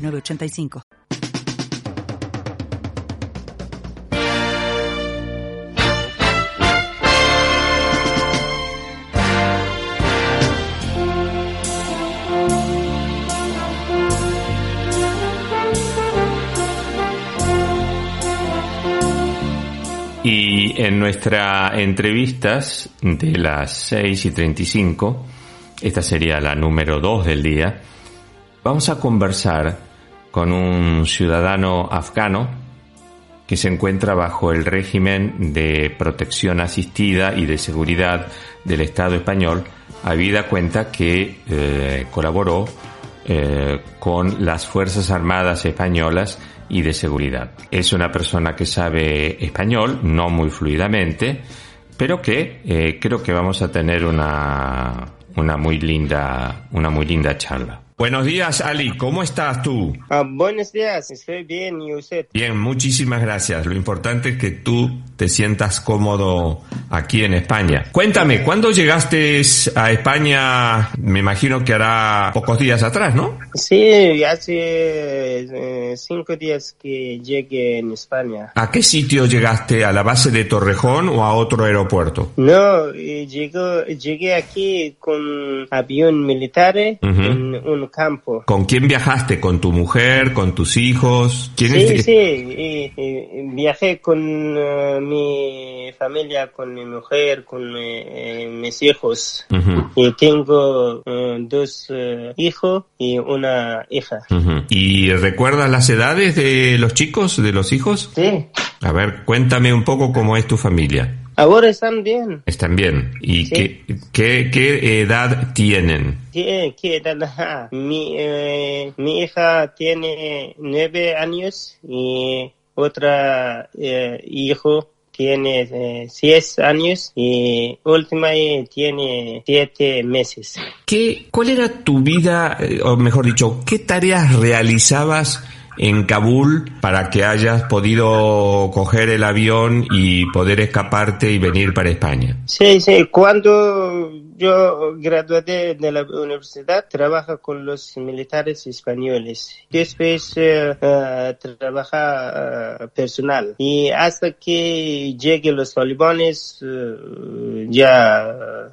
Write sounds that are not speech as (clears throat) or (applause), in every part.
906985. Y en nuestras entrevistas de las 6 y 35, esta sería la número 2 del día, vamos a conversar con un ciudadano afgano que se encuentra bajo el régimen de protección asistida y de seguridad del Estado español, habida cuenta que eh, colaboró eh, con las Fuerzas Armadas Españolas y de seguridad. Es una persona que sabe español, no muy fluidamente, pero que eh, creo que vamos a tener una, una muy linda, una muy linda charla. Buenos días, Ali. ¿Cómo estás tú? Ah, buenos días, estoy bien. ¿Y usted? Bien, muchísimas gracias. Lo importante es que tú te sientas cómodo aquí en España. Cuéntame, ¿cuándo llegaste a España? Me imagino que hará pocos días atrás, ¿no? Sí, hace eh, cinco días que llegué en España. ¿A qué sitio llegaste? ¿A la base de Torrejón o a otro aeropuerto? No, eh, llegué aquí con avión militar en un campo. ¿Con quién viajaste? ¿Con tu mujer? ¿Con tus hijos? ¿Quién Sí, es? sí, y- y viajé con eh, mi familia, con mi mujer, con eh, mis hijos. Y tengo eh, dos hijos y una hija. ¿Y recuerdas las edades de los chicos, de los hijos? Sí, A ver, cuéntame un poco cómo es tu familia. Ahora están bien. ¿Están bien? ¿Y Sí. qué, qué, qué edad tienen? ¿Qué, qué edad? Mi, eh, mi hija tiene nueve años y otra eh, hijo tiene eh, seis años y última eh, tiene siete meses. ¿Qué, ¿Cuál era tu vida, eh, o mejor dicho, qué tareas realizabas en Kabul para que hayas podido coger el avión y poder escaparte y venir para España? Sí, sí, cuando yo gradué de, la universidad, trabaja con los militares españoles. Después eh, eh, trabaja eh, personal. Y hasta que lleguen los talibanes, eh, ya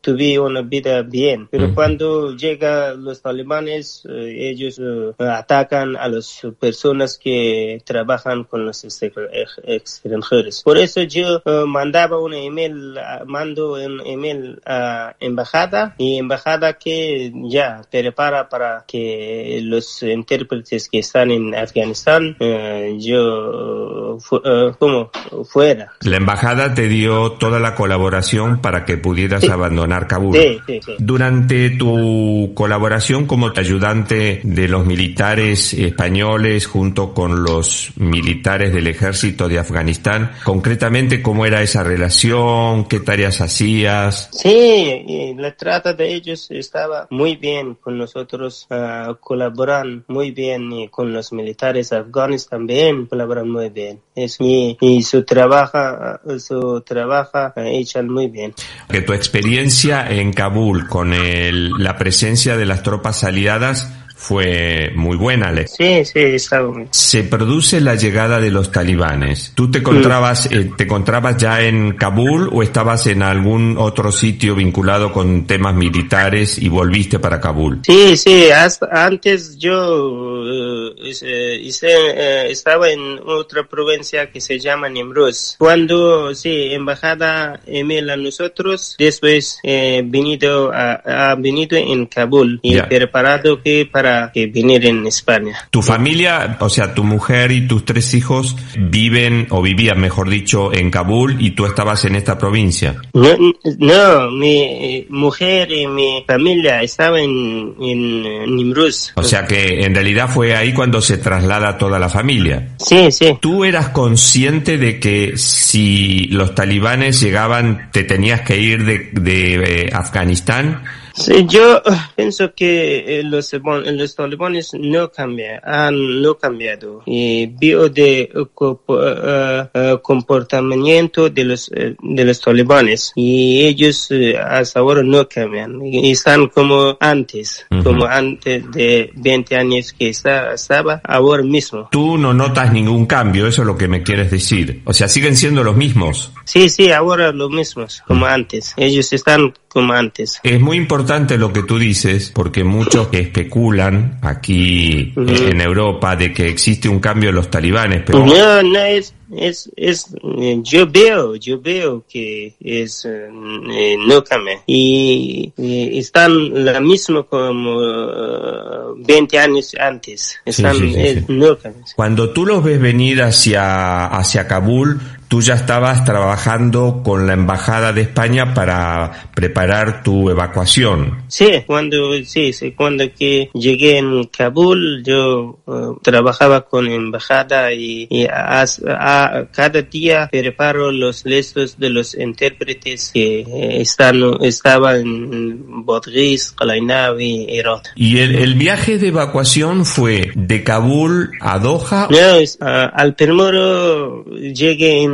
tuve una vida bien. Pero Mm. cuando llegan los talibanes, ellos atacan a las personas que trabajan con los extr- ex- extranjeros. Por eso yo eh, mandaba un email, ah, mando un email a embajada y embajada que ya prepara para que los intérpretes que están en Afganistán, eh, yo fu- eh, como fuera. La embajada te dio toda la colaboración para que pudieras Sí. abandonar Kabul. Sí, sí, sí. Durante tu colaboración como ayudante de los militares españoles junto con los militares del ejército de Afganistán, concretamente cómo era esa relación, qué tareas hacías. Sí, la trata de ellos estaba muy bien con nosotros, ah, colaboran muy bien y con los militares afganos también colaboran muy bien. Es, y, y su trabajo, ah, su trabajo ah, echan muy bien. Que tu experiencia en Kabul con el- la presencia de las tropas aliadas fue muy buena, Alex. Sí, sí, estaba muy Se produce la llegada de los talibanes. ¿Tú te encontrabas, eh, te encontrabas ya en Kabul o estabas en algún otro sitio vinculado con temas militares y volviste para Kabul? Sí, sí, hasta antes yo eh, hice, eh, estaba en otra provincia que se llama Nimruz. Cuando, sí, embajada email a nosotros, después eh, venido a, ha venido en Kabul y Ya. preparado que para para que venir en España. ¿Tu familia, o sea, tu mujer y tus tres hijos viven o vivían, mejor dicho, en Kabul y tú estabas en esta provincia? No, no mi mujer y mi familia estaban en, en Nimruz. O sea que en realidad fue ahí cuando se traslada toda la familia. Sí, sí. ¿Tú eras consciente de que si los talibanes llegaban te tenías que ir de, de eh, Afganistán? Sí, yo pienso que eh, los, los talibanes no cambian, han no cambiado. Y veo de uh, comportamiento de los, de los talibanes y ellos hasta ahora no cambian. Y están como antes, como antes de 20 años que estaba ahora mismo. Tú no notas ningún cambio, eso es lo que me quieres decir. O sea, siguen siendo los mismos. Sí, sí, ahora los mismos, como antes. Ellos están como antes. Es muy importante lo que tú dices, porque muchos que especulan aquí en Europa de que existe un cambio en los talibanes, pero... No, no es, es, es, yo veo, yo veo que es, eh, no cambia. Y, y, están la misma como uh, 20 años antes. Están, Sí, sí, sí, es- no. Cuando tú los ves venir hacia, hacia Kabul, tú ya estabas trabajando con la Embajada de España para preparar tu evacuación. Sí, cuando, sí, sí, cuando que llegué en Kabul, yo uh, trabajaba con embajada y, y a- cada día preparo los listos de los intérpretes que eh, están, estaban en Bodris, Kalainavi, Irak. Y el, el viaje de evacuación fue de Kabul a Doha. No, es, al primero llegué en eh, eh,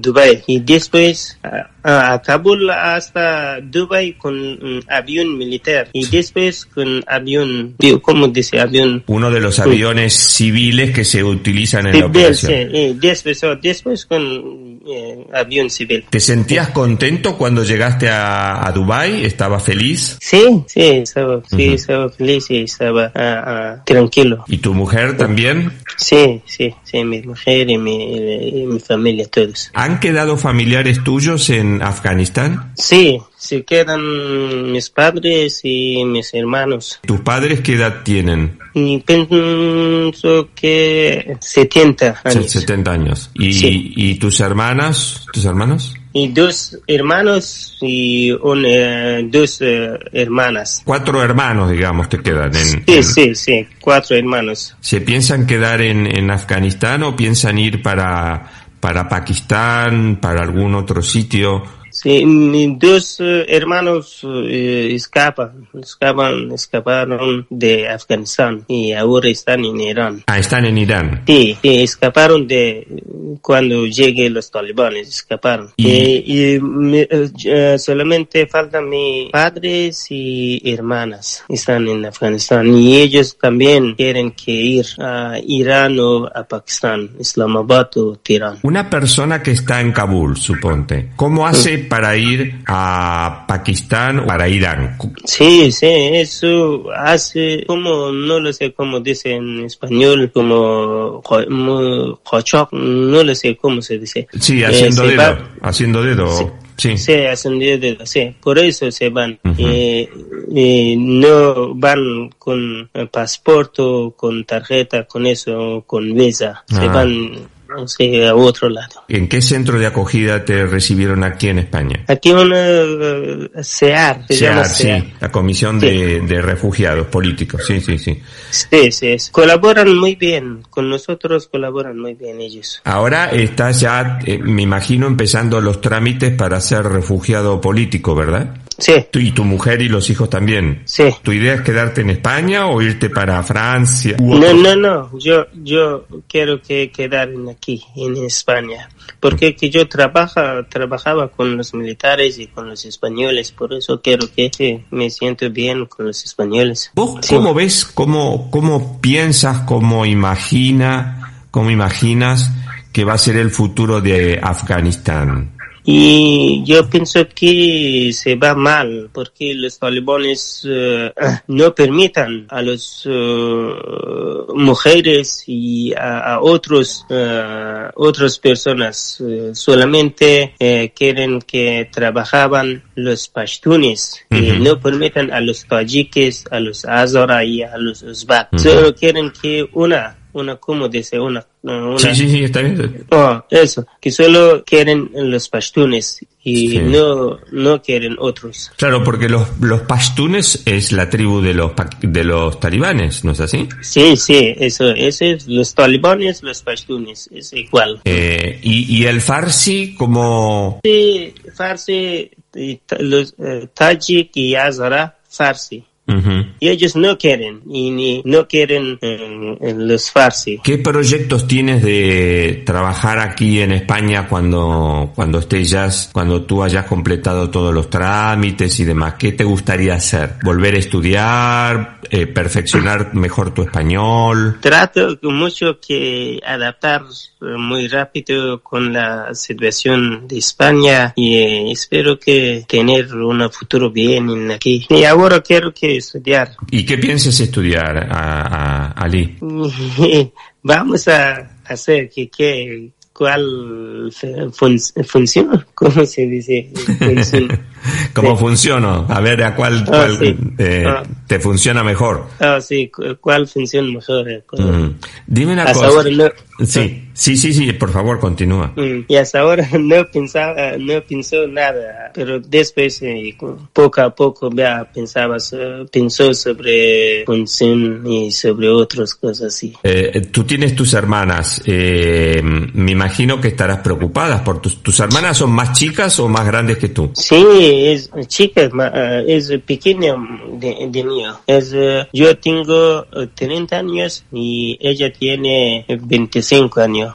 Dubai y después a Kabul hasta Dubai con un avión militar y después con avión, digo, ¿cómo dice avión? Uno de los aviones civiles que se utilizan en la Civil, sí, operación. y después, oh, después con eh, avión civil. ¿Te sentías contento cuando llegaste a, a Dubái? ¿Estabas feliz? Sí, sí, estaba, sí, estaba feliz y estaba ah, ah, tranquilo. ¿Y tu mujer también? Sí, sí, sí, mi mujer y mi, y mi familia, todos. ¿Han quedado familiares tuyos en Afganistán? Sí, se quedan mis padres y mis hermanos. ¿Tus padres qué edad tienen? Y pienso que 70 Se- años. 70 años. ¿Y, Sí. y tus hermanas? ¿Tus hermanos? Y dos hermanos y un, eh, dos eh, hermanas. Cuatro hermanos, digamos, te quedan. En, Sí, en- sí, sí, cuatro hermanos. ¿Se piensan quedar en, en Afganistán o piensan ir para, para Pakistán, para algún otro sitio? Sí, mis dos eh, hermanos eh, escapan, escapan, escaparon de Afganistán y ahora están en Irán. Ah, están en Irán. Sí, sí, escaparon de cuando lleguen los talibanes, escaparon. Y- Eh, Y, me- eh, solamente faltan mis padres y hermanas, están en Afganistán y ellos también quieren que ir a Irán o a Pakistán, Islamabad o Teherán. Una persona que está en Kabul, suponte, ¿cómo hace para ir a Pakistán o para Irán? Sí, sí, eso hace como, no lo sé cómo dice en español, como no lo sé cómo se dice. Sí, Eh, haciendo se dedo. va- Haciendo dedo. Sí. Sí, hacen dedo, sí, por eso se van. Ujú. Eh, eh, no van con pasaporte, con tarjeta, con eso, con visa. Se Ah. van no sé, a otro lado. ¿En qué centro de acogida te recibieron aquí en España? Aquí una eh, SEAR, se llama sí, la Comisión de, de Refugiados Políticos, sí, sí, sí. Sí, sí, sí. Colaboran muy bien, con nosotros colaboran muy bien ellos. Ahora estás ya, eh, me imagino, empezando los trámites para ser refugiado político, ¿verdad? Sí, Tú y tu mujer y los hijos también. sí. ¿Tu idea es quedarte en España o irte para Francia? No, no, no, yo, yo quiero que quedar en aquí, en España, porque que yo trabaja, trabajaba con los militares y con los españoles, por eso quiero que sí, me siento bien con los españoles. ¿Vos Sí. cómo ves, cómo, cómo piensas, cómo imagina, cómo imaginas que va a ser el futuro de Afganistán? Y yo pienso que se va mal porque los talibanes eh, (clears throat) no permitan a las eh, mujeres y a, otros uh, otras personas solamente quieren que trabajaban los pashtunes y no permitan a los tajiques, a los azara y a los uzbek. Solo quieren que una una, como dice? Una, sí, sí, sí, está bien. Oh, eso, que solo quieren los pashtunes y no, no quieren otros. Claro, porque los, los pashtunes es la tribu de los, de los talibanes, ¿no es así? Sí, sí, eso, es los talibanes, los pashtunes, es igual. Eh, ¿y, ¿Y el farsi como...? Sí, farsi, los eh, tajik y azara, farsi. Y ellos no quieren, y ni, no quieren en, los farsi. ¿Qué proyectos tienes de trabajar aquí en España cuando, cuando estés ya, cuando tú hayas completado todos los trámites y demás? ¿Qué te gustaría hacer? ¿Volver a estudiar? Eh, ¿Perfeccionar mejor tu español? Trato mucho que adaptar muy rápido con la situación de España y eh, espero que tener un futuro bien aquí. Y ahora quiero que estudiar. ¿Y qué piensas estudiar, a, Ali? (laughs) Vamos a hacer que, que cuál funciona, (laughs) ¿cómo se dice? (laughs) ¿Cómo funciona? A ver, ¿a cuál, ah, eh, ah. Te funciona mejor? Ah, sí, ¿cuál funciona mejor? Mm. Dime una cosa. Sí, sí, sí, sí, por favor, continúa. Mm, y hasta ahora (laughs) no pensaba, no pensó nada, pero después, eh, poco a poco, ya pensaba, pensó sobre función y sobre otras cosas así. Eh, tú tienes tus hermanas, eh, me imagino que estarás preocupada por tus, tus hermanas son más chicas o más grandes que tú. Sí, es chica, es pequeña de, de Es, yo tengo 30 años y ella tiene 25 cinco años.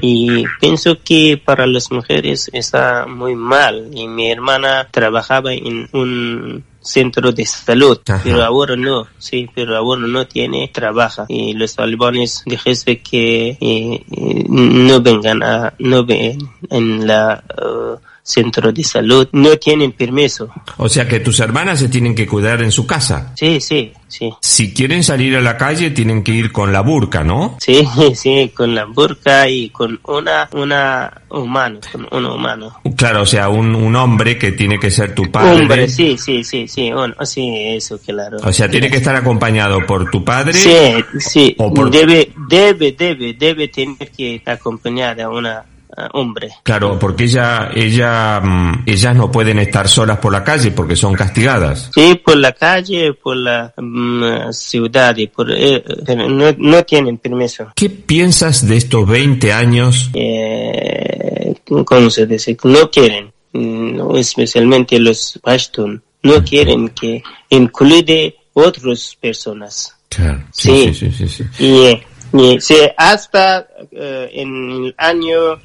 Y pienso que para las mujeres está muy mal. Y mi hermana trabajaba en un centro de salud, pero ahora no, sí, pero ahora no tiene trabajo. Y los talibanes dijeron que eh, eh, no vengan a, no ven en la uh, centro de salud, no tienen permiso. O sea que tus hermanas se tienen que cuidar en su casa. Sí, sí, sí. Si quieren salir a la calle tienen que ir con la burka, ¿no? Sí, (laughs) sí, con la burka y con una, una humano, con un humano. Claro, o sea, un, un hombre que tiene que ser tu padre. Hombre, sí, sí, sí, sí, sí, eso, claro. O sea, tiene que estar acompañado por tu padre. Sí, sí, debe, debe, debe, debe tener que acompañar a una hombre. Claro, porque ella, ella, mm, ellas no pueden estar solas por la calle porque son castigadas. Sí, por la calle, por la mm, ciudad y por, eh, no, no, tienen permiso. ¿Qué piensas de estos 20 años? Eh, ¿Cómo se dice? No quieren, no, especialmente los Pashtun, no quieren que incluya otras personas. Claro, sí, sí, sí, sí, Y, y sí, hasta en el año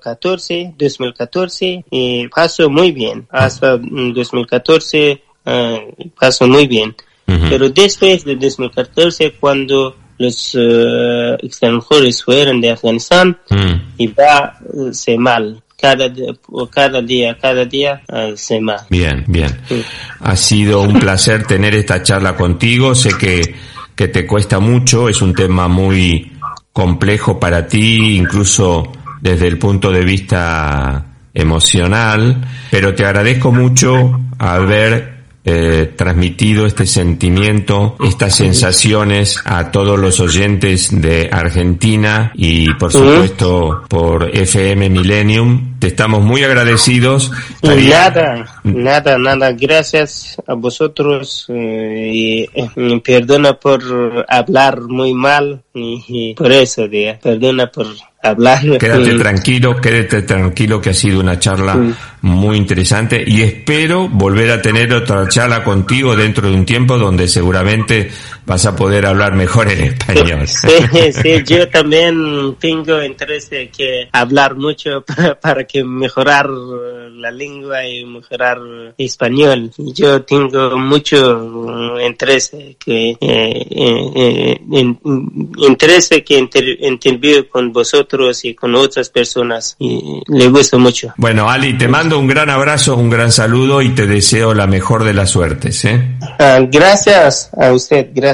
14, 2014, y pasó muy bien. Hasta 2014 uh, pasó muy bien. Pero después de 2014, cuando los uh, extranjeros fueron de Afganistán, y va uh, se mal. Cada, cada día, cada día uh, se mal. Bien, bien. Ha sido un placer tener esta charla contigo. Sé que, que te cuesta mucho, es un tema muy complejo para ti, incluso desde el punto de vista emocional, pero te agradezco mucho haber eh, transmitido este sentimiento, estas sensaciones a todos los oyentes de Argentina y por supuesto por FM Millennium. Te estamos muy agradecidos. Nada, nada, nada. Gracias a vosotros eh, y eh, perdona por hablar muy mal y, por eso, perdona por hablar. Quédate tranquilo, quédate tranquilo que ha sido una charla muy interesante y espero volver a tener otra charla contigo dentro de un tiempo donde seguramente vas a poder hablar mejor en español. Sí, sí, yo también tengo interés de que hablar mucho (laughs) para, que mejorar la lengua y mejorar español. Yo tengo mucho interés que eh, eh, interés que interview con vosotros y con otras personas y le gusta mucho. Bueno, Ali, te mando un gran abrazo, un gran saludo y te deseo la mejor de las suertes. ¿eh? Ah, gracias a usted, gracias